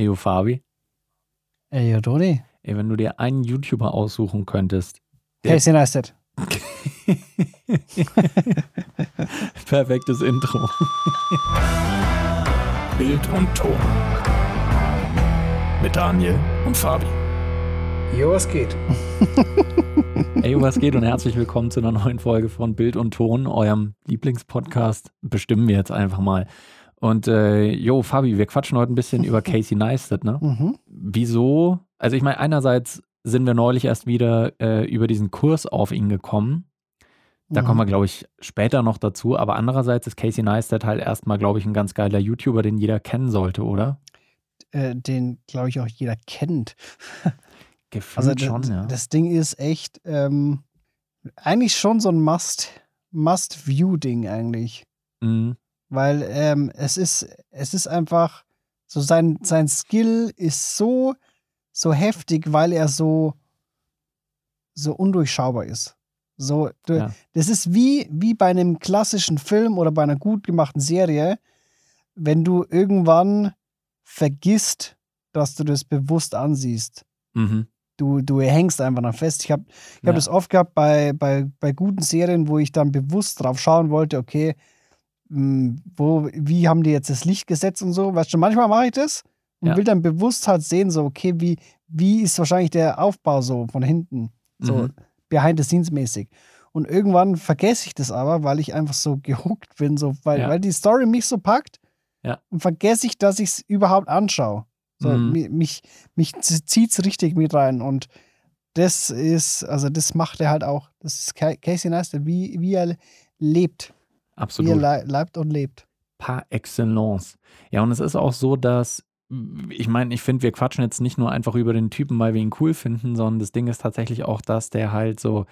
Eyo Fabi. Ey, Doni. Ey, wenn du dir einen YouTuber aussuchen könntest. Casey Neistat. Perfektes Intro. Bild und Ton. Mit Daniel und Fabi. Jo, was geht? Ey, was geht und herzlich willkommen zu einer neuen Folge von Bild und Ton, eurem Lieblingspodcast. Bestimmen wir jetzt einfach mal. Und äh, jo, Fabi, wir quatschen heute ein bisschen über Casey Neistat, ne? Mhm. Wieso? Also ich meine, einerseits sind wir neulich erst wieder äh, über diesen Kurs auf ihn gekommen. Da Mhm. kommen wir, glaube ich, später noch dazu. Aber andererseits ist Casey Neistat halt erstmal, glaube ich, ein ganz geiler YouTuber, den jeder kennen sollte, oder? Äh, den, glaube ich, auch jeder kennt. Gefühlt Also schon, ja. das Ding ist echt ähm, eigentlich schon so ein Must, Must-View-Ding eigentlich. Mhm. Weil ähm, es ist, es ist einfach, so sein, sein Skill ist so, so heftig, weil er so, so undurchschaubar ist. So, du, Ja. Das ist wie, wie bei einem klassischen Film oder bei einer gut gemachten Serie, wenn du irgendwann vergisst, dass du das bewusst ansiehst. Mhm. Du, du hängst einfach noch fest. Ich habe ich hab Ja. das oft gehabt bei, bei, bei guten Serien, wo ich dann bewusst drauf schauen wollte, okay, wo, wie haben die jetzt das Licht gesetzt und so. Weißt du, manchmal mache ich das und Ja. will dann bewusst halt sehen, so, okay, wie, wie ist wahrscheinlich der Aufbau so von hinten, so Mhm. behind the scenes mäßig. Und irgendwann vergesse ich das aber, weil ich einfach so gehuckt bin, so, weil, Ja. weil die Story mich so packt. Ja. Und vergesse ich, dass ich es überhaupt anschaue. So, Mhm. mi- mich, mich zieht es richtig mit rein. Und das ist, also das macht er halt auch. Das ist Ca- Casey Neistat, wie, wie er lebt. Absolut. le leibt und lebt. Par excellence. Ja, und es ist auch so, dass, ich meine, ich finde, wir quatschen jetzt nicht nur einfach über den Typen, weil wir ihn cool finden, sondern das Ding ist tatsächlich auch, dass der halt so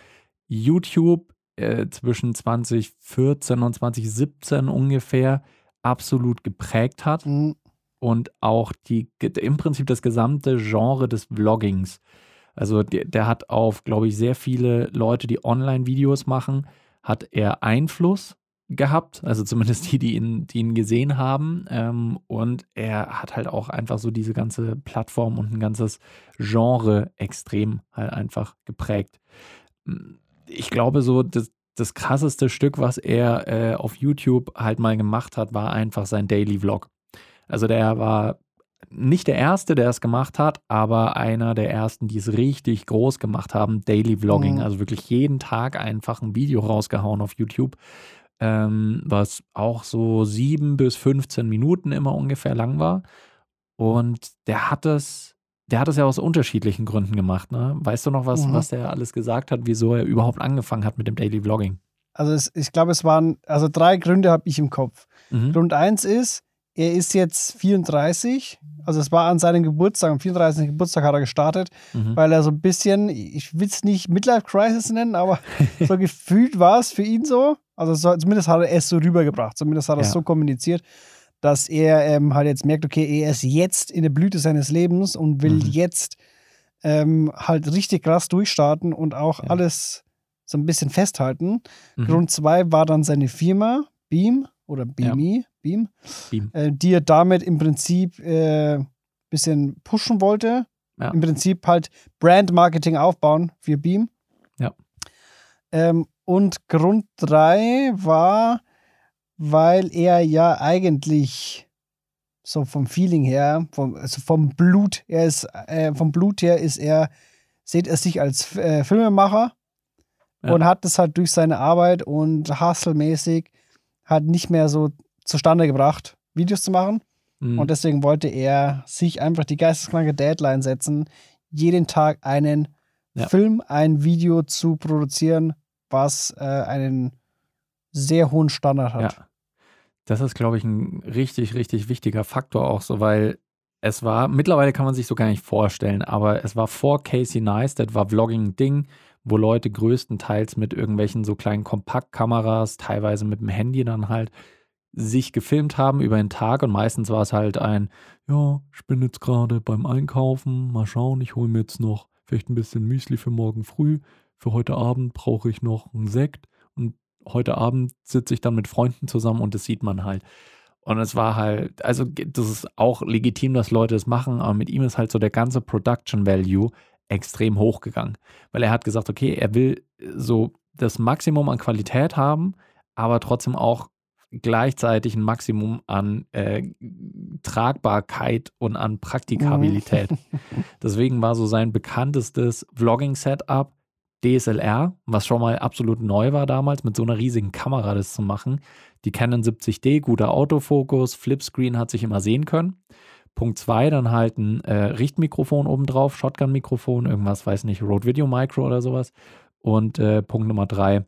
YouTube äh, zwischen 2014 und 2017 ungefähr absolut geprägt hat Mhm. und auch die, im Prinzip das gesamte Genre des Vloggings. Also der, der hat auf, glaube ich, sehr viele Leute, die Online-Videos machen, hat er Einfluss gehabt, also zumindest die, die ihn, die ihn gesehen haben. Ähm, und er hat halt auch einfach so diese ganze Plattform und ein ganzes Genre extrem halt einfach geprägt. Ich glaube, so das, das krasseste Stück, was er äh, auf YouTube halt mal gemacht hat, war einfach sein Daily Vlog. Also der war nicht der Erste, der es gemacht hat, aber einer der Ersten, die es richtig groß gemacht haben, Daily Vlogging. Mhm. Also wirklich jeden Tag einfach ein Video rausgehauen auf YouTube, ähm, was auch so sieben bis 15 Minuten immer ungefähr lang war. Und der hat es, der hat es ja aus unterschiedlichen Gründen gemacht. Ne? Weißt du noch, was, Mhm. was der alles gesagt hat, wieso er überhaupt angefangen hat mit dem Daily Vlogging? Also es, ich glaube, es waren, also drei Gründe habe ich im Kopf. Mhm. Grund eins ist, er ist jetzt 34. Also es war an seinem Geburtstag, am 34. Geburtstag hat er gestartet, Mhm. weil er so ein bisschen, ich will es nicht Midlife Crisis nennen, aber so gefühlt war es für ihn so. Also so, zumindest hat er es so rübergebracht, zumindest hat er es Ja. so kommuniziert, dass er ähm, halt jetzt merkt, okay, er ist jetzt in der Blüte seines Lebens und will Mhm. jetzt ähm, halt richtig krass durchstarten und auch Ja. alles so ein bisschen festhalten. Mhm. Grund zwei war dann seine Firma, Beam oder Beamy, Beam, Beam. Äh, die er damit im Prinzip ein äh, bisschen pushen wollte. Ja. Im Prinzip halt Brand-Marketing aufbauen für Beam. Ja. Ähm, und Grund drei war, weil er ja eigentlich so vom Feeling her, vom, also vom Blut, er ist, äh, vom Blut her ist er, sieht er sich als äh, Filmemacher Ja. und hat das halt durch seine Arbeit und hustle-mäßig halt nicht mehr so zustande gebracht, Videos zu machen. Mhm. Und deswegen wollte er sich einfach die geisteskranke Deadline setzen, jeden Tag einen Ja. Film, ein Video zu produzieren, was äh, einen sehr hohen Standard hat. Ja. Das ist, glaube ich, ein richtig, richtig wichtiger Faktor auch so, weil es war, mittlerweile kann man sich so gar nicht vorstellen, aber es war vor Casey Neistat, war Vlogging ein Ding, wo Leute größtenteils mit irgendwelchen so kleinen Kompaktkameras, teilweise mit dem Handy dann halt, sich gefilmt haben über den Tag und meistens war es halt ein, ja, ich bin jetzt gerade beim Einkaufen, mal schauen, ich hole mir jetzt noch vielleicht ein bisschen Müsli für morgen früh, für heute Abend brauche ich noch einen Sekt und heute Abend sitze ich dann mit Freunden zusammen und das sieht man halt. Und es war halt, also das ist auch legitim, dass Leute es machen, aber mit ihm ist halt so der ganze Production Value extrem hochgegangen. Weil er hat gesagt, okay, er will so das Maximum an Qualität haben, aber trotzdem auch gleichzeitig ein Maximum an äh, Tragbarkeit und an Praktikabilität. Mhm. Deswegen war so sein bekanntestes Vlogging-Setup DSLR, was schon mal absolut neu war damals, mit so einer riesigen Kamera das zu machen. Die Canon 70D, guter Autofokus, Flipscreen hat sich immer sehen können. Punkt 2, dann halt ein äh, Richtmikrofon obendrauf, Shotgun-Mikrofon, irgendwas, weiß nicht, Rode Video Micro oder sowas. Und äh, Punkt Nummer 3,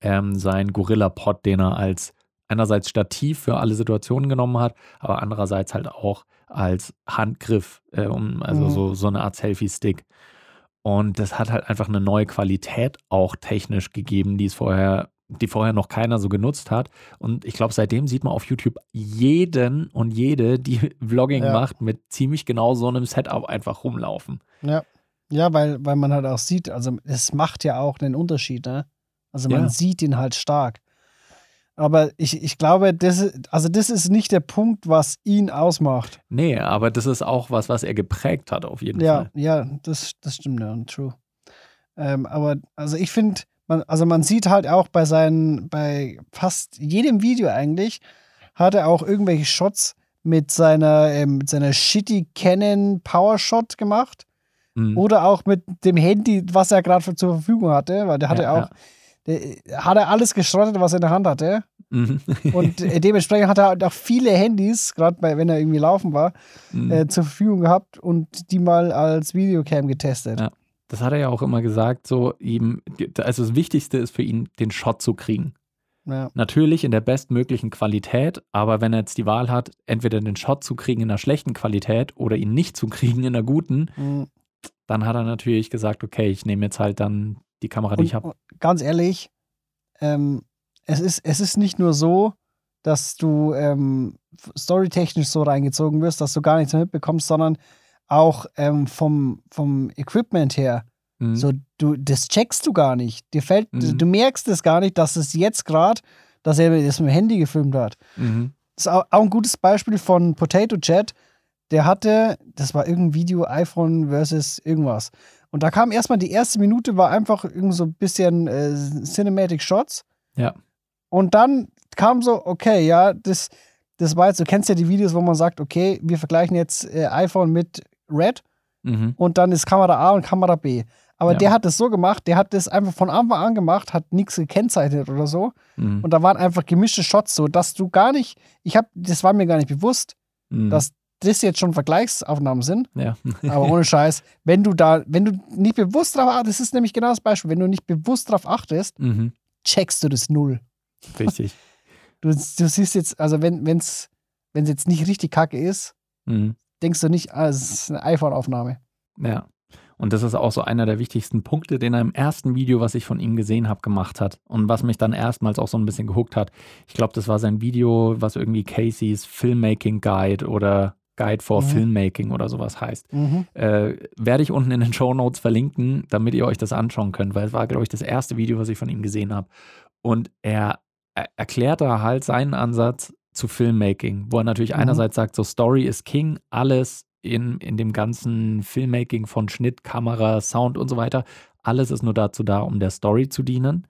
ähm, sein Gorilla-Pod, den er als einerseits Stativ für alle Situationen genommen hat, aber andererseits halt auch als Handgriff, äh, um, also mhm. so, so eine Art Selfie-Stick. Und das hat halt einfach eine neue Qualität auch technisch gegeben, die es vorher, die vorher noch keiner so genutzt hat. Und ich glaube, seitdem sieht man auf YouTube jeden und jede, die Vlogging ja. macht, mit ziemlich genau so einem Setup einfach rumlaufen. Ja. Ja, weil, weil man halt auch sieht, also es macht ja auch einen Unterschied, ne? Also man ja. sieht ihn halt stark. Aber ich, ich glaube, das ist, also das ist nicht der Punkt, was ihn ausmacht. Nee, aber das ist auch was, was er geprägt hat, auf jeden ja, Fall. Ja, das, das stimmt ja, true. Ähm, aber also ich finde, man, also man sieht halt auch bei seinen, bei fast jedem Video eigentlich, hat er auch irgendwelche Shots mit seiner, ähm, mit seiner shitty Canon Powershot gemacht. Mhm. Oder auch mit dem Handy, was er gerade zur Verfügung hatte, weil der hatte ja, auch. Ja hat er alles geschrottet, was er in der Hand hatte. Mhm. und äh, dementsprechend hat er halt auch viele Handys, gerade wenn er irgendwie laufen war, mhm. äh, zur Verfügung gehabt und die mal als Videocam getestet. Ja. Das hat er ja auch immer gesagt, so ihm, also das Wichtigste ist für ihn, den Shot zu kriegen. Ja. Natürlich in der bestmöglichen Qualität, aber wenn er jetzt die Wahl hat, entweder den Shot zu kriegen in einer schlechten Qualität oder ihn nicht zu kriegen in einer guten, mhm. dann hat er natürlich gesagt, okay, ich nehme jetzt halt dann die Kamera, die und, ich habe. Ganz ehrlich, ähm, es, ist, es ist nicht nur so, dass du ähm, storytechnisch so reingezogen wirst, dass du gar nichts mehr mitbekommst, sondern auch ähm, vom, vom Equipment her. Mhm. So, du, das checkst du gar nicht. Dir fällt, mhm. du merkst es gar nicht, dass es jetzt gerade, dass er das mit dem Handy gefilmt hat. Mhm. Das ist auch, auch, ein gutes Beispiel von Potato Chat. Der hatte, das war irgendein Video, iPhone versus irgendwas. Und da kam erstmal die erste Minute, war einfach irgend so ein bisschen äh, Cinematic Shots. Ja. Und dann kam so, okay, ja, das, das war jetzt, du kennst ja die Videos, wo man sagt, okay, wir vergleichen jetzt äh, iPhone mit Red mhm. und dann ist Kamera A und Kamera B. Aber ja. der hat das so gemacht, der hat das einfach von Anfang an gemacht, hat nichts gekennzeichnet oder so. Mhm. Und da waren einfach gemischte Shots, so dass du gar nicht, ich habe, das war mir gar nicht bewusst, mhm. dass das jetzt schon Vergleichsaufnahmen sind. Ja. aber ohne Scheiß, wenn du da, wenn du nicht bewusst drauf achtest, das ist nämlich genau das Beispiel, wenn du nicht bewusst drauf achtest, mhm. checkst du das null. Richtig. Du, du siehst jetzt, also wenn es wenn jetzt nicht richtig kacke ist, mhm. denkst du nicht, ah, es ist eine iPhone-Aufnahme. Ja. Und das ist auch so einer der wichtigsten Punkte, den er im ersten Video, was ich von ihm gesehen habe, gemacht hat. Und was mich dann erstmals auch so ein bisschen gehuckt hat. Ich glaube, das war sein Video, was irgendwie Casey's Filmmaking Guide oder Guide for mhm. Filmmaking oder sowas heißt. Mhm. Äh, werde ich unten in den Show Notes verlinken, damit ihr euch das anschauen könnt, weil es war, glaube ich, das erste Video, was ich von ihm gesehen habe. Und er, er erklärt da halt seinen Ansatz zu Filmmaking, wo er natürlich mhm. einerseits sagt, so Story is King, alles in, in dem ganzen Filmmaking von Schnitt, Kamera, Sound und so weiter, alles ist nur dazu da, um der Story zu dienen.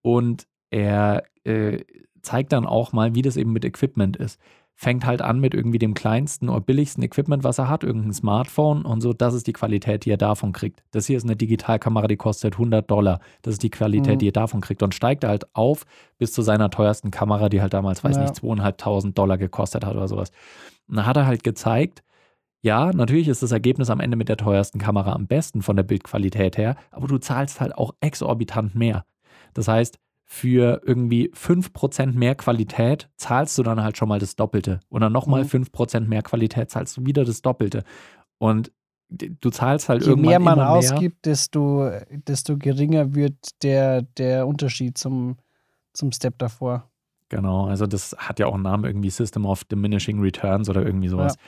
Und er äh, zeigt dann auch mal, wie das eben mit Equipment ist fängt halt an mit irgendwie dem kleinsten oder billigsten Equipment, was er hat, irgendein Smartphone und so. Das ist die Qualität, die er davon kriegt. Das hier ist eine Digitalkamera, die kostet 100 Dollar. Das ist die Qualität, mhm. die er davon kriegt. Und steigt halt auf bis zu seiner teuersten Kamera, die halt damals, weiß ja. nicht, zweieinhalbtausend Dollar gekostet hat oder sowas. Und da hat er halt gezeigt, ja, natürlich ist das Ergebnis am Ende mit der teuersten Kamera am besten von der Bildqualität her, aber du zahlst halt auch exorbitant mehr. Das heißt, für irgendwie 5% mehr Qualität zahlst du dann halt schon mal das Doppelte. Und dann nochmal mhm. 5% mehr Qualität zahlst du wieder das Doppelte. Und du zahlst halt Je irgendwann mehr man mehr. ausgibt, desto, desto geringer wird der, der Unterschied zum, zum Step davor. Genau, also das hat ja auch einen Namen, irgendwie System of Diminishing Returns oder irgendwie sowas. Ja.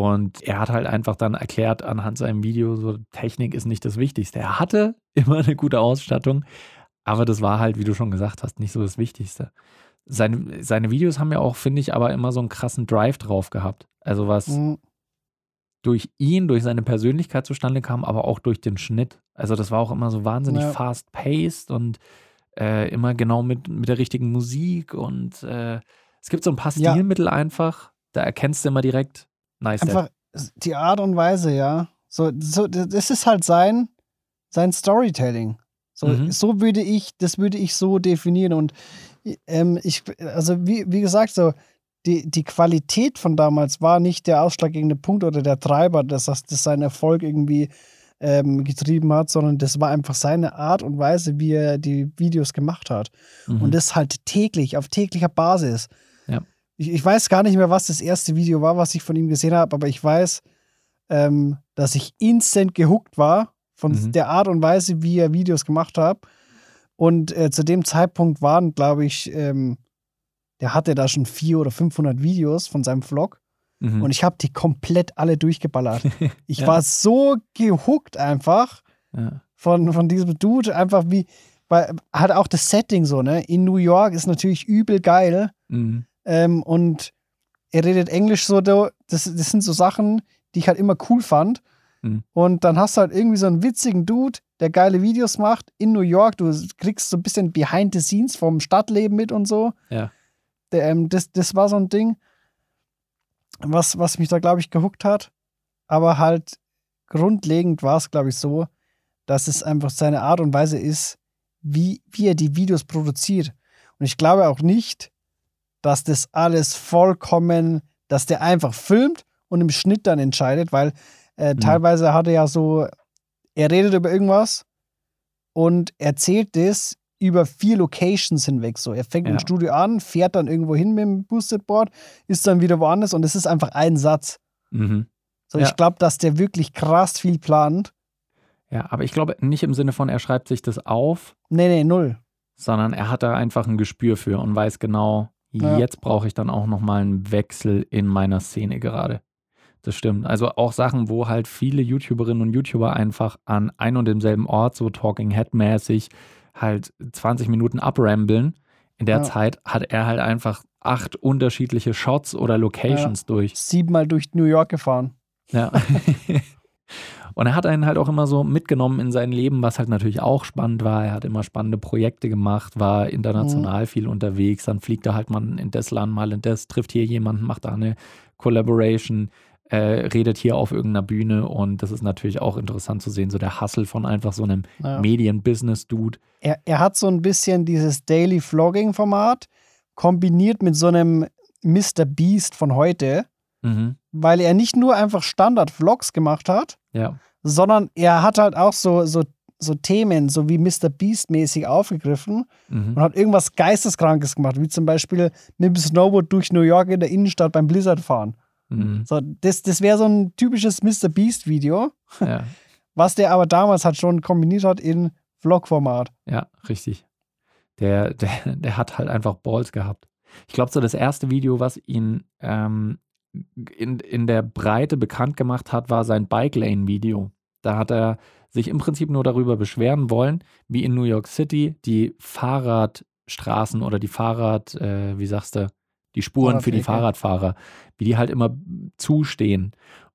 Und er hat halt einfach dann erklärt anhand seinem Video, so Technik ist nicht das Wichtigste. Er hatte immer eine gute Ausstattung, aber das war halt, wie du schon gesagt hast, nicht so das Wichtigste. seine, seine Videos haben ja auch, finde ich, aber immer so einen krassen Drive drauf gehabt. Also was Mhm. durch ihn, durch seine Persönlichkeit zustande kam, aber auch durch den Schnitt. Also das war auch immer so wahnsinnig Ja. fast-paced und äh, immer genau mit, mit der richtigen Musik und äh, es gibt so ein paar Ja. Stilmittel einfach, da erkennst du immer direkt, nice. Einfach die Art und Weise, ja. So, so, das ist halt sein, sein Storytelling. So, Mhm. so würde ich, das würde ich so definieren. Und ähm, ich, also wie, wie gesagt, so, die, die Qualität von damals war nicht der ausschlaggebende Punkt oder der Treiber, dass das, das seinen Erfolg irgendwie ähm, getrieben hat, sondern das war einfach seine Art und Weise, wie er die Videos gemacht hat. Mhm. Und das halt täglich, auf täglicher Basis. Ja. Ich, ich weiß gar nicht mehr, was das erste Video war, was ich von ihm gesehen habe, aber ich weiß, ähm, dass ich instant gehuckt war von Mhm. der Art und Weise, wie er Videos gemacht hat. Und äh, zu dem Zeitpunkt waren, glaube ich, ähm, der hatte da schon 400 oder 500 Videos von seinem Vlog. Mhm. Und ich habe die komplett alle durchgeballert. Ich Ja. war so gehuckt einfach ja. von, von diesem Dude, einfach wie, weil hat auch das Setting so, ne? In New York ist natürlich übel geil. Mhm. Ähm, und er redet Englisch so, da- das, das sind so Sachen, die ich halt immer cool fand. Mhm. Und dann hast du halt irgendwie so einen witzigen Dude, der geile Videos macht in New York. Du kriegst so ein bisschen Behind the Scenes vom Stadtleben mit und so. Ja. Der, ähm, das, das war so ein Ding, was, was mich da, glaube ich, gehuckt hat. Aber halt grundlegend war es, glaube ich, so, dass es einfach seine Art und Weise ist, wie, wie er die Videos produziert. Und ich glaube auch nicht, dass das alles vollkommen, dass der einfach filmt und im Schnitt dann entscheidet, weil äh, Mhm. teilweise hat er ja so, er redet über irgendwas und erzählt das über vier Locations hinweg. So, er fängt im Ja. Studio an, fährt dann irgendwo hin mit dem Boosted Board, ist dann wieder woanders und es ist einfach ein Satz. Mhm. So, Ja. ich glaube, dass der wirklich krass viel plant. ja, aber ich glaube nicht im Sinne von, er schreibt sich das auf, Nee, nee, null. sondern er hat da einfach ein Gespür für und weiß genau, Ja. jetzt brauche ich dann auch nochmal einen Wechsel in meiner Szene gerade. Das stimmt. Also auch Sachen, wo halt viele YouTuberinnen und YouTuber einfach an ein und demselben Ort, so Talking Head-mäßig, halt 20 Minuten abrambeln. In der Ja. Zeit hat er halt einfach acht unterschiedliche Shots oder Locations durch. Siebenmal durch New York gefahren. Ja. Und er hat einen halt auch immer so mitgenommen in sein Leben, was halt natürlich auch spannend war. Er hat immer spannende Projekte gemacht, war international viel unterwegs. Dann fliegt er halt mal in das Land, mal in das, trifft hier jemanden, macht da eine Collaboration, äh, redet hier auf irgendeiner Bühne. Und das ist natürlich auch interessant zu sehen, so der Hustle von einfach so einem Ja. Medien-Business-Dude. er, er hat so ein bisschen dieses Daily Vlogging-Format kombiniert mit so einem Mr. Beast von heute, Mhm. weil er nicht nur einfach Standard-Vlogs gemacht hat, Ja. sondern er hat halt auch so, so, so Themen, so wie Mr. Beast-mäßig aufgegriffen Mhm. und hat irgendwas Geisteskrankes gemacht, wie zum Beispiel mit dem Snowboard durch New York in der Innenstadt beim Blizzard fahren. Mhm. So, das, das wäre so ein typisches Mr. Beast-Video, Ja. was der aber damals halt schon kombiniert hat in Vlog-Format. Ja, richtig. Der, der, der hat halt einfach Balls gehabt. Ich glaube, so das erste Video, was ihn ähm, in, in der Breite bekannt gemacht hat, war sein Bike Lane-Video. Da hat er sich im Prinzip nur darüber beschweren wollen, wie in New York City die Fahrradstraßen oder die Fahrrad, äh, wie sagst du, die Spuren für die. Fahrradfahrer, wie die halt immer zustehen.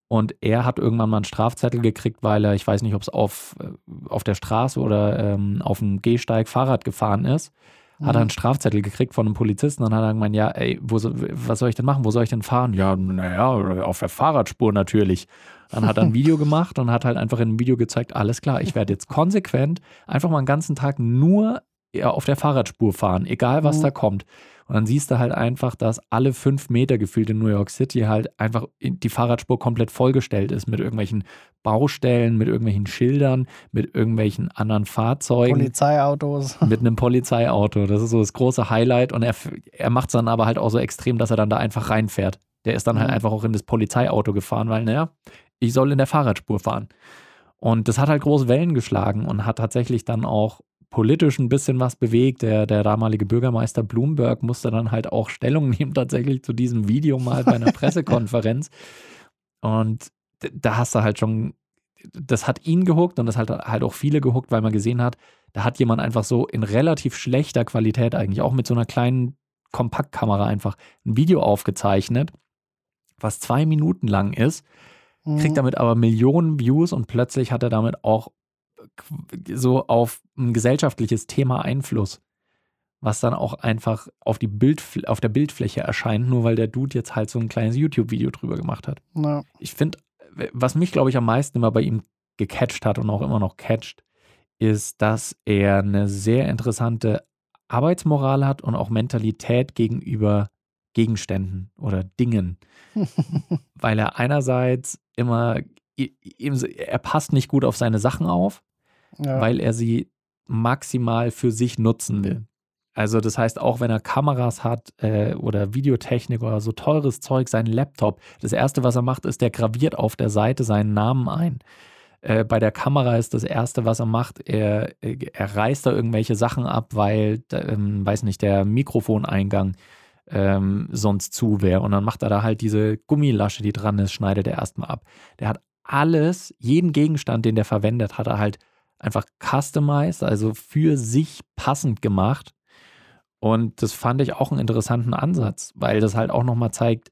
Und er hat irgendwann mal einen Strafzettel gekriegt, weil er, ich weiß nicht, ob es auf, äh, auf der Straße oder ähm, auf dem Gehsteig Fahrrad gefahren ist, hat er einen Strafzettel gekriegt von einem Polizisten und hat er gemeint, ja, ey, wo was soll ich denn machen? Wo soll ich denn fahren? Ja, naja, auf der Fahrradspur natürlich. Dann hat er ein Video gemacht und hat halt einfach in einem Video gezeigt, alles klar, ich werde jetzt konsequent einfach mal einen ganzen Tag nur auf der Fahrradspur fahren, egal was Mhm. da kommt. Und dann siehst du halt einfach, dass alle fünf Meter gefühlt in New York City halt einfach in- die Fahrradspur komplett vollgestellt ist mit irgendwelchen Baustellen, mit irgendwelchen Schildern, mit irgendwelchen anderen Fahrzeugen Polizeiautos. mit einem Polizeiauto. Das ist so das große Highlight. Und er, er macht es dann aber halt auch so extrem, dass er dann da einfach reinfährt. Der ist dann halt Mhm. einfach auch in das Polizeiauto gefahren, weil, naja, ich soll in der Fahrradspur fahren. Und das hat halt große Wellen geschlagen und hat tatsächlich dann auch politisch ein bisschen was bewegt. Der, der damalige Bürgermeister Bloomberg musste dann halt auch Stellung nehmen, tatsächlich zu diesem Video mal bei einer Pressekonferenz. Und da hast du halt schon, das hat ihn gehuckt und das hat halt auch viele gehuckt, weil man gesehen hat, da hat jemand einfach so in relativ schlechter Qualität eigentlich, auch mit so einer kleinen Kompaktkamera einfach ein Video aufgezeichnet, was zwei Minuten lang ist, kriegt Mhm. damit aber Millionen Views und plötzlich hat er damit auch so auf ein gesellschaftliches Thema Einfluss, was dann auch einfach auf, die Bildfl auf der Bildfläche erscheint, nur weil der Dude jetzt halt so ein kleines YouTube-Video drüber gemacht hat. Ja. Ich finde, was mich, glaube ich, am meisten immer bei ihm gecatcht hat und auch immer noch catcht, ist, dass er eine sehr interessante Arbeitsmoral hat und auch Mentalität gegenüber Gegenständen oder Dingen. Weil er einerseits immer, er passt nicht gut auf seine Sachen auf, ja. weil er sie maximal für sich nutzen will. Also das heißt, auch wenn er Kameras hat äh, oder Videotechnik oder so teures Zeug, sein Laptop, das Erste, was er macht, ist, der graviert auf der Seite seinen Namen ein. Äh, bei der Kamera ist das Erste, was er macht, er, er reißt da irgendwelche Sachen ab, weil, ähm, weiß nicht, der Mikrofoneingang ähm, sonst zu wäre. Und dann macht er da halt diese Gummilasche, die dran ist, schneidet er erstmal ab. Der hat alles, jeden Gegenstand, den der verwendet, hat er halt einfach customized, also für sich passend gemacht. Und das fand ich auch einen interessanten Ansatz, weil das halt auch nochmal zeigt,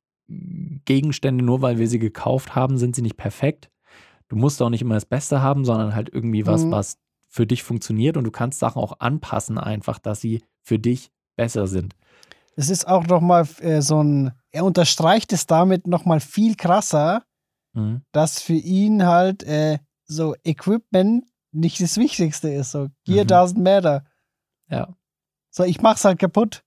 Gegenstände, nur weil wir sie gekauft haben, sind sie nicht perfekt. Du musst auch nicht immer das Beste haben, sondern halt irgendwie was, Mhm. was für dich funktioniert und du kannst Sachen auch anpassen, einfach, dass sie für dich besser sind. Es ist auch nochmal äh, so ein, er unterstreicht es damit nochmal viel krasser, Mhm. dass für ihn halt äh, so Equipment nicht das Wichtigste ist. So, Gear Mhm. doesn't matter. Ja. So, ich mach's halt kaputt.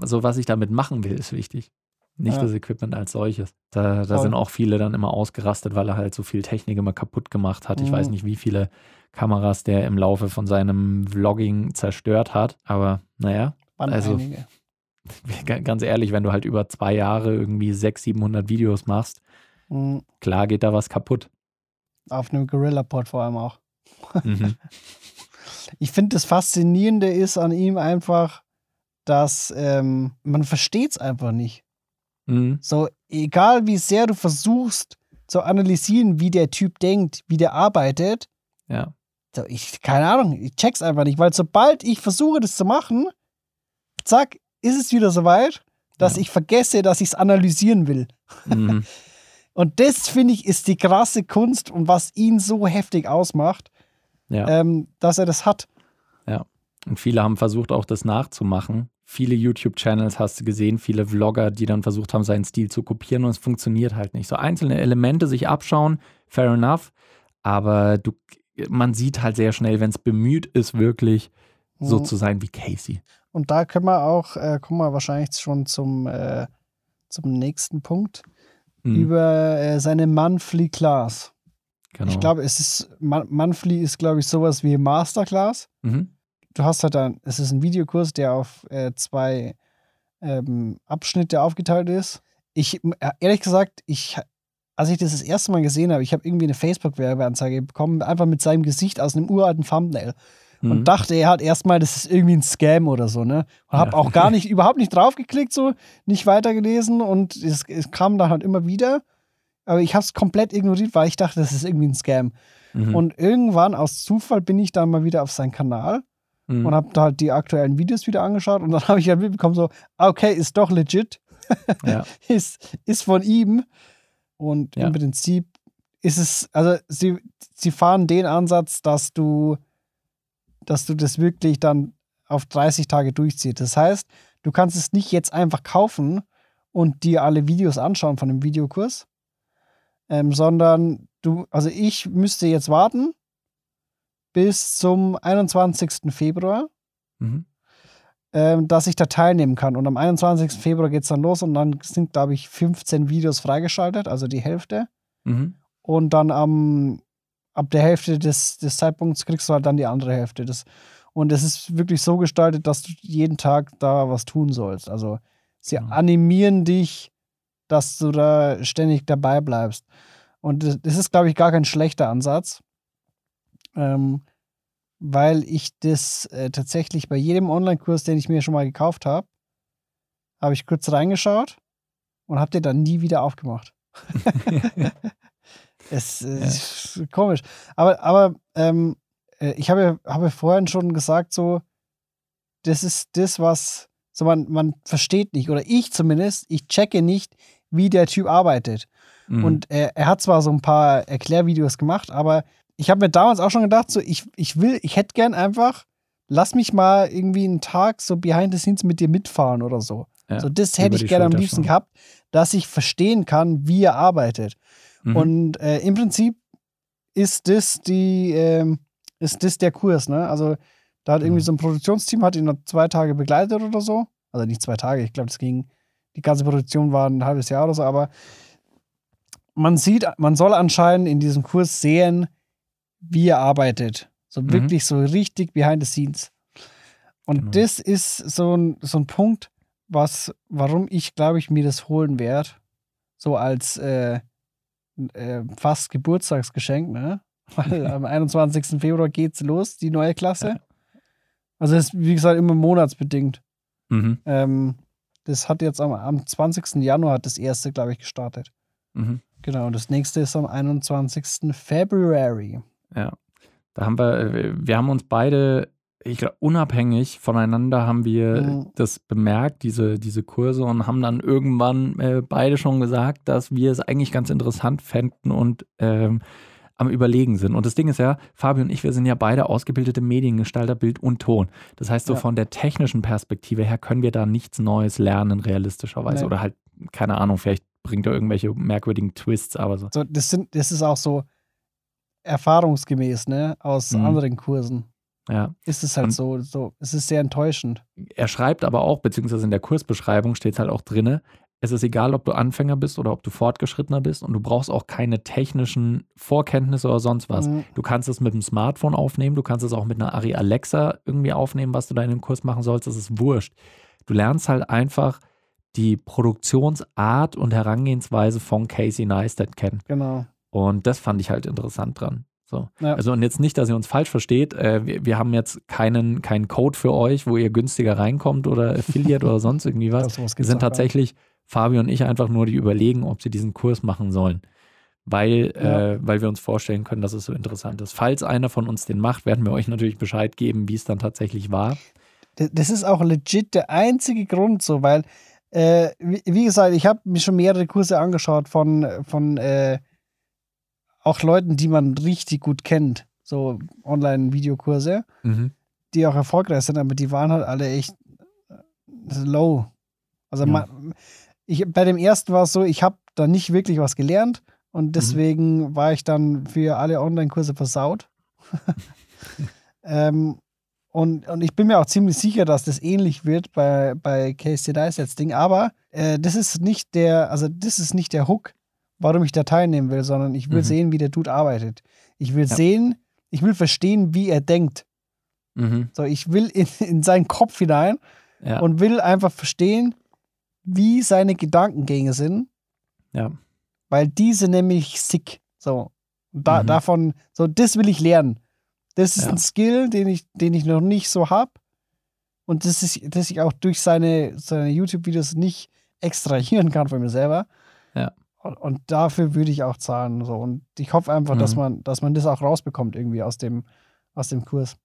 Also, was ich damit machen will, ist wichtig. Nicht Ja. das Equipment als solches. Da, da sind auch viele dann immer ausgerastet, weil er halt so viel Technik immer kaputt gemacht hat. Ich Mhm. weiß nicht, wie viele Kameras der im Laufe von seinem Vlogging zerstört hat. Aber naja, Waren Also- einige. ganz ehrlich, wenn du halt über zwei Jahre irgendwie 600, 700 Videos machst, Mhm. klar geht da was kaputt. Auf einem Gorilla-Pod vor allem auch. Mhm. Ich finde, das Faszinierende ist an ihm einfach, dass ähm, man versteht es einfach nicht. Mhm. So, egal wie sehr du versuchst zu analysieren, wie der Typ denkt, wie der arbeitet, Ja. so, ich, keine Ahnung, ich check's einfach nicht, weil sobald ich versuche, das zu machen, zack, ist es wieder soweit, dass Ja. ich vergesse, dass ich es analysieren will. Mhm. Und das, finde ich, ist die krasse Kunst und was ihn so heftig ausmacht, ja. ähm, dass er das hat. Und viele haben versucht, auch das nachzumachen. Viele YouTube-Channels hast du gesehen, viele Vlogger, die dann versucht haben, seinen Stil zu kopieren und es funktioniert halt nicht. So einzelne Elemente sich abschauen, fair enough, aber du, man sieht halt sehr schnell, wenn es bemüht ist, wirklich so Mhm. zu sein wie Casey. Und da können wir auch, äh, kommen wir wahrscheinlich schon zum, äh, zum nächsten Punkt, Mhm, über äh, seine Monthly Class. genau. Ich glaube, es ist, Mon- Monthly ist, glaube ich, sowas wie Masterclass. Mhm. Du hast halt dann, es ist ein Videokurs, der auf äh, zwei ähm, Abschnitte aufgeteilt ist. Ich, äh, ehrlich gesagt, ich, als ich das das erste Mal gesehen habe, ich habe irgendwie eine Facebook-Werbeanzeige bekommen, einfach mit seinem Gesicht aus einem uralten Thumbnail. Mhm. und dachte er hat erstmal, das ist irgendwie ein Scam oder so, ne? Und habe Ja. auch gar nicht, überhaupt nicht draufgeklickt, so, nicht weitergelesen und es, es kam dann halt immer wieder. Aber ich habe es komplett ignoriert, weil ich dachte, das ist irgendwie ein Scam. Mhm. Und irgendwann aus Zufall bin ich dann mal wieder auf seinen Kanal Mhm. und habe da halt die aktuellen Videos wieder angeschaut und dann habe ich halt mitbekommen, so, ah, okay, ist doch legit, ja. ist, ist von ihm. Und Ja. im Prinzip ist es, also sie, sie fahren den Ansatz, dass du, dass du das wirklich dann auf 30 Tage durchziehst. Das heißt, du kannst es nicht jetzt einfach kaufen und dir alle Videos anschauen von dem Videokurs, ähm, sondern du, also ich müsste jetzt warten bis zum 21. Februar, Mhm. ähm, dass ich da teilnehmen kann. Und am 21. Februar geht es dann los und dann sind, glaube ich, 15 Videos freigeschaltet, also die Hälfte. Mhm. Und dann am, ab der Hälfte des, des Zeitpunkts kriegst du halt dann die andere Hälfte. Das, und es ist wirklich so gestaltet, dass du jeden Tag da was tun sollst. Also sie Ja. animieren dich, dass du da ständig dabei bleibst. Und das, das ist, glaube ich, gar kein schlechter Ansatz. Ähm, weil ich das äh, tatsächlich bei jedem Online-Kurs, den ich mir schon mal gekauft habe, habe ich kurz reingeschaut und habe den dann nie wieder aufgemacht. es äh, Ja. ist komisch. Aber, aber ähm, äh, ich habe, habe vorhin schon gesagt, so, das ist das, was So man, man versteht nicht, oder ich zumindest, ich checke nicht, wie der Typ arbeitet. Mhm. Und er, er hat zwar so ein paar Erklärvideos gemacht, aber ich habe mir damals auch schon gedacht, so ich, ich will, ich hätte gern einfach, lass mich mal irgendwie einen Tag so behind the scenes mit dir mitfahren oder so. Ja, so das hätte ich gerne am liebsten gehabt, dass ich verstehen kann, wie er arbeitet. Mhm. Und äh, im Prinzip ist das die, ähm, ist das der Kurs, ne? Also da hat irgendwie Mhm. so ein Produktionsteam, hat ihn noch zwei Tage begleitet oder so. Also nicht zwei Tage, ich glaube, das ging, die ganze Produktion war ein halbes Jahr oder so, aber man sieht, man soll anscheinend in diesem Kurs sehen, wie er arbeitet. So Mhm. wirklich so richtig behind the scenes. Und Genau. das ist so ein, so ein Punkt, was, warum ich, glaube ich, mir das holen werde. So als äh, äh, fast Geburtstagsgeschenk, ne? Weil am 21. Februar geht's los, die neue Klasse. Also das ist, wie gesagt, immer monatsbedingt. Mhm. Ähm, das hat jetzt am, am 20. Januar hat das erste, glaube ich, gestartet. Mhm. Genau, und das nächste ist am 21. February. Ja. Da haben wir, wir haben uns beide, ich glaube, unabhängig voneinander haben wir Mhm. das bemerkt, diese, diese Kurse, und haben dann irgendwann äh, beide schon gesagt, dass wir es eigentlich ganz interessant fänden und ähm, am Überlegen sind. Und das Ding ist ja, Fabio und ich, wir sind ja beide ausgebildete Mediengestalter, Bild und Ton. Das heißt, so Ja. von der technischen Perspektive her können wir da nichts Neues lernen, realistischerweise. Nee. Oder halt, keine Ahnung, vielleicht bringt er irgendwelche merkwürdigen Twists, aber so. So, das, sind, das ist auch so erfahrungsgemäß, ne? Aus Mhm. anderen Kursen. Ja. Ist es halt Und- so, so, es ist sehr enttäuschend. er schreibt aber auch, beziehungsweise in der Kursbeschreibung steht es halt auch drinne, es ist egal, ob du Anfänger bist oder ob du Fortgeschrittener bist und du brauchst auch keine technischen Vorkenntnisse oder sonst was. Mhm. Du kannst es mit dem Smartphone aufnehmen, du kannst es auch mit einer Ari Alexa irgendwie aufnehmen, was du da in dem Kurs machen sollst, das ist wurscht. Du lernst halt einfach die Produktionsart und Herangehensweise von Casey Neistat kennen. Genau. Und das fand ich halt interessant dran. So. Ja. Also und jetzt nicht, dass ihr uns falsch versteht. Äh, wir, wir haben jetzt keinen, keinen Code für euch, wo ihr günstiger reinkommt oder Affiliate oder sonst irgendwie was. Das, gibt's sind tatsächlich, Fabio und ich, einfach nur die überlegen, ob sie diesen Kurs machen sollen. Weil, Ja. äh, weil wir uns vorstellen können, dass es so interessant ist. Falls einer von uns den macht, werden wir euch natürlich Bescheid geben, wie es dann tatsächlich war. Das ist auch legit der einzige Grund so, weil, äh, wie, wie gesagt, ich habe mir schon mehrere Kurse angeschaut von, von äh, auch Leuten, die man richtig gut kennt. So Online-Videokurse, Mhm. die auch erfolgreich sind, aber die waren halt alle echt äh, low. Also Ja. man, ich, bei dem ersten war es so, ich habe da nicht wirklich was gelernt Mhm. und deswegen war ich dann für alle Online-Kurse versaut. ähm, und, und ich bin mir auch ziemlich sicher, dass das ähnlich wird bei, bei Casey Neistats Ding. Aber äh, das ist nicht der, also das ist nicht der Hook, warum ich da teilnehmen will, sondern ich will Mhm. sehen, wie der Dude arbeitet. Ich will Ja. sehen, ich will verstehen, wie er denkt. Mhm. So, ich will in, in seinen Kopf hinein Ja. und will einfach verstehen, wie seine Gedankengänge sind, ja. weil diese nämlich sick. So, da, Mhm. davon, so, das will ich lernen. Das ist Ja. ein Skill, den ich, den ich noch nicht so habe. Und das ist, das ich auch durch seine, seine YouTube-Videos nicht extrahieren kann von mir selber. Ja. Und, dafür würde ich auch zahlen. So. Und ich hoffe einfach, dass, Mhm. man, dass man das auch rausbekommt irgendwie aus dem, aus dem Kurs.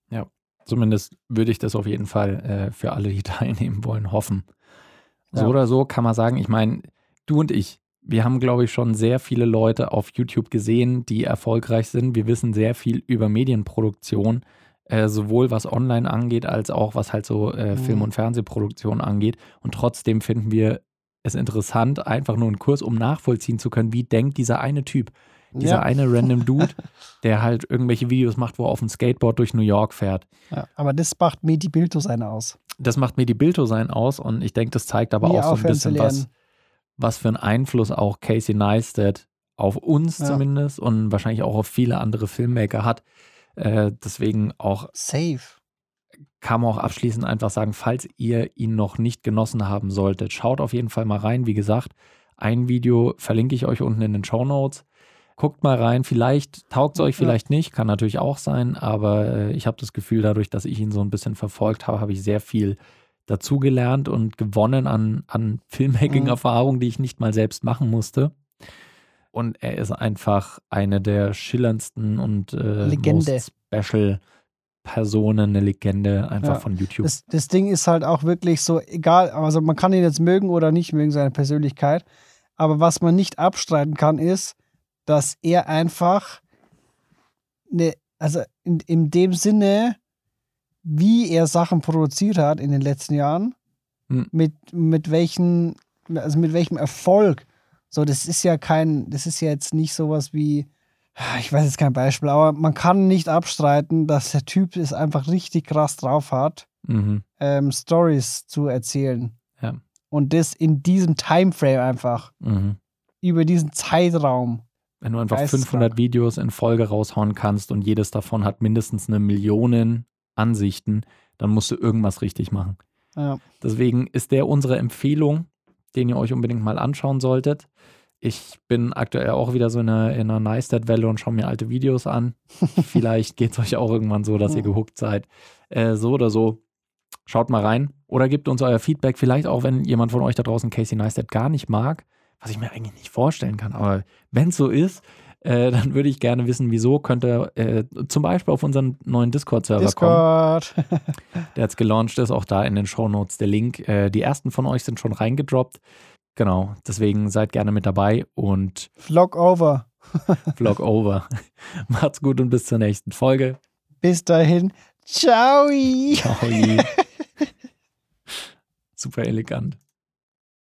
Zumindest würde ich das auf jeden Fall äh, für alle, die teilnehmen wollen, hoffen. So Ja. oder so kann man sagen, ich meine, du und ich, wir haben, glaube ich, schon sehr viele Leute auf YouTube gesehen, die erfolgreich sind. Wir wissen sehr viel über Medienproduktion, äh, sowohl was online angeht, als auch was halt so äh, Mhm. Film- und Fernsehproduktion angeht. Und trotzdem finden wir es interessant, einfach nur einen Kurs, um nachvollziehen zu können, wie denkt dieser eine Typ. Dieser Ja. eine random Dude, der halt irgendwelche Videos macht, wo er auf dem Skateboard durch New York fährt. Ja. Aber das macht mir die Bildo seine aus. Das macht mir die Bildo sein aus und ich denke, das zeigt aber Nie auch so ein bisschen was, was für einen Einfluss auch Casey Neistat auf uns Ja. zumindest und wahrscheinlich auch auf viele andere Filmmaker hat. Äh, deswegen auch Safe. Kann man auch abschließend einfach sagen, falls ihr ihn noch nicht genossen haben solltet, schaut auf jeden Fall mal rein. Wie gesagt, ein Video verlinke ich euch unten in den Show Notes. Guckt mal rein, vielleicht taugt es euch, vielleicht nicht, kann natürlich auch sein, aber äh, ich habe das Gefühl, dadurch, dass ich ihn so ein bisschen verfolgt habe, habe ich sehr viel dazugelernt und gewonnen an, an Filmmaking-Erfahrungen, die ich nicht mal selbst machen musste. Und er ist einfach eine der schillerndsten und äh, Legende. most special Person, eine Legende einfach Ja. von YouTube. Das, das Ding ist halt auch wirklich so, egal, also man kann ihn jetzt mögen oder nicht mögen, seine Persönlichkeit. Aber was man nicht abstreiten kann, ist, dass er einfach eine, also in, in dem Sinne, wie er Sachen produziert hat in den letzten Jahren, Hm. mit, mit welchen, also mit welchem Erfolg. So, das ist ja kein, das ist ja jetzt nicht sowas wie, ich weiß jetzt kein Beispiel, aber man kann nicht abstreiten, dass der Typ es einfach richtig krass drauf hat Mhm. ähm, Stories zu erzählen. Ja. Und das in diesem Timeframe einfach, Mhm. über diesen Zeitraum. Wenn du einfach Geisteskrank. 500 Videos in Folge raushauen kannst und jedes davon hat mindestens eine Million Ansichten, dann musst du irgendwas richtig machen. Ja. Deswegen ist der unsere Empfehlung, den ihr euch unbedingt mal anschauen solltet. Ich bin aktuell auch wieder so in einer, in einer Neistat-Welle und schaue mir alte Videos an. Vielleicht geht es euch auch irgendwann so, dass ihr gehuckt seid. Äh, so oder so, schaut mal rein oder gebt uns euer Feedback. Vielleicht auch, wenn jemand von euch da draußen Casey Neistat gar nicht mag, was ich mir eigentlich nicht vorstellen kann. Aber wenn es so ist, äh, dann würde ich gerne wissen, wieso. Könnte äh, zum Beispiel auf unseren neuen Discord-Server kommen Discord. der jetzt gelauncht ist, auch da in den Shownotes der Link. Äh, die ersten von euch sind schon reingedroppt. Genau, deswegen seid gerne mit dabei und Vlog over. Vlog over. Macht's gut und bis zur nächsten Folge. Bis dahin. Ciao. Ciao. Super elegant.